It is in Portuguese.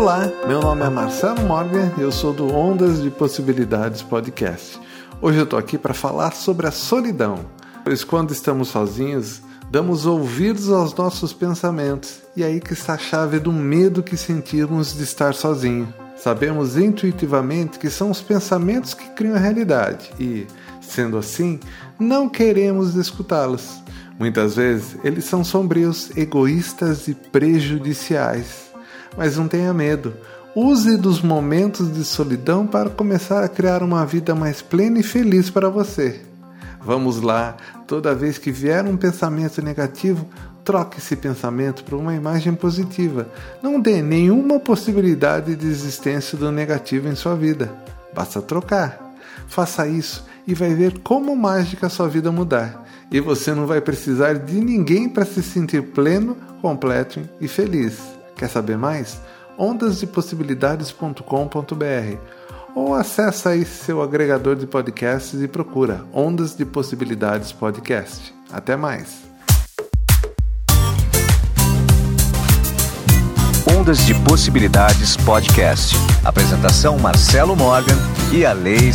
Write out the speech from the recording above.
Olá, meu nome é Marcelo Morgan e eu sou do Ondas de Possibilidades Podcast. Hoje eu tô aqui para falar sobre a solidão, pois quando estamos sozinhos, damos ouvidos aos nossos pensamentos e aí que está a chave do medo que sentimos de estar sozinho. Sabemos intuitivamente que são os pensamentos que criam a realidade e, sendo assim, não queremos escutá-los. Muitas vezes eles são sombrios, egoístas e prejudiciais. Mas não tenha medo. Use dos momentos de solidão para começar a criar uma vida mais plena e feliz para você. Vamos lá, toda vez que vier um pensamento negativo, troque esse pensamento por uma imagem positiva. Não dê nenhuma possibilidade de existência do negativo em sua vida. Basta trocar. Faça isso e vai ver como mágica sua vida mudar. E você não vai precisar de ninguém para se sentir pleno, completo e feliz. Quer saber mais? ondasdepossibilidades.com.br ou acessa aí seu agregador de podcasts e procura Ondas de Possibilidades Podcast. Até mais. Ondas de Possibilidades Podcast. Apresentação Marcelo Morgan e a Lei.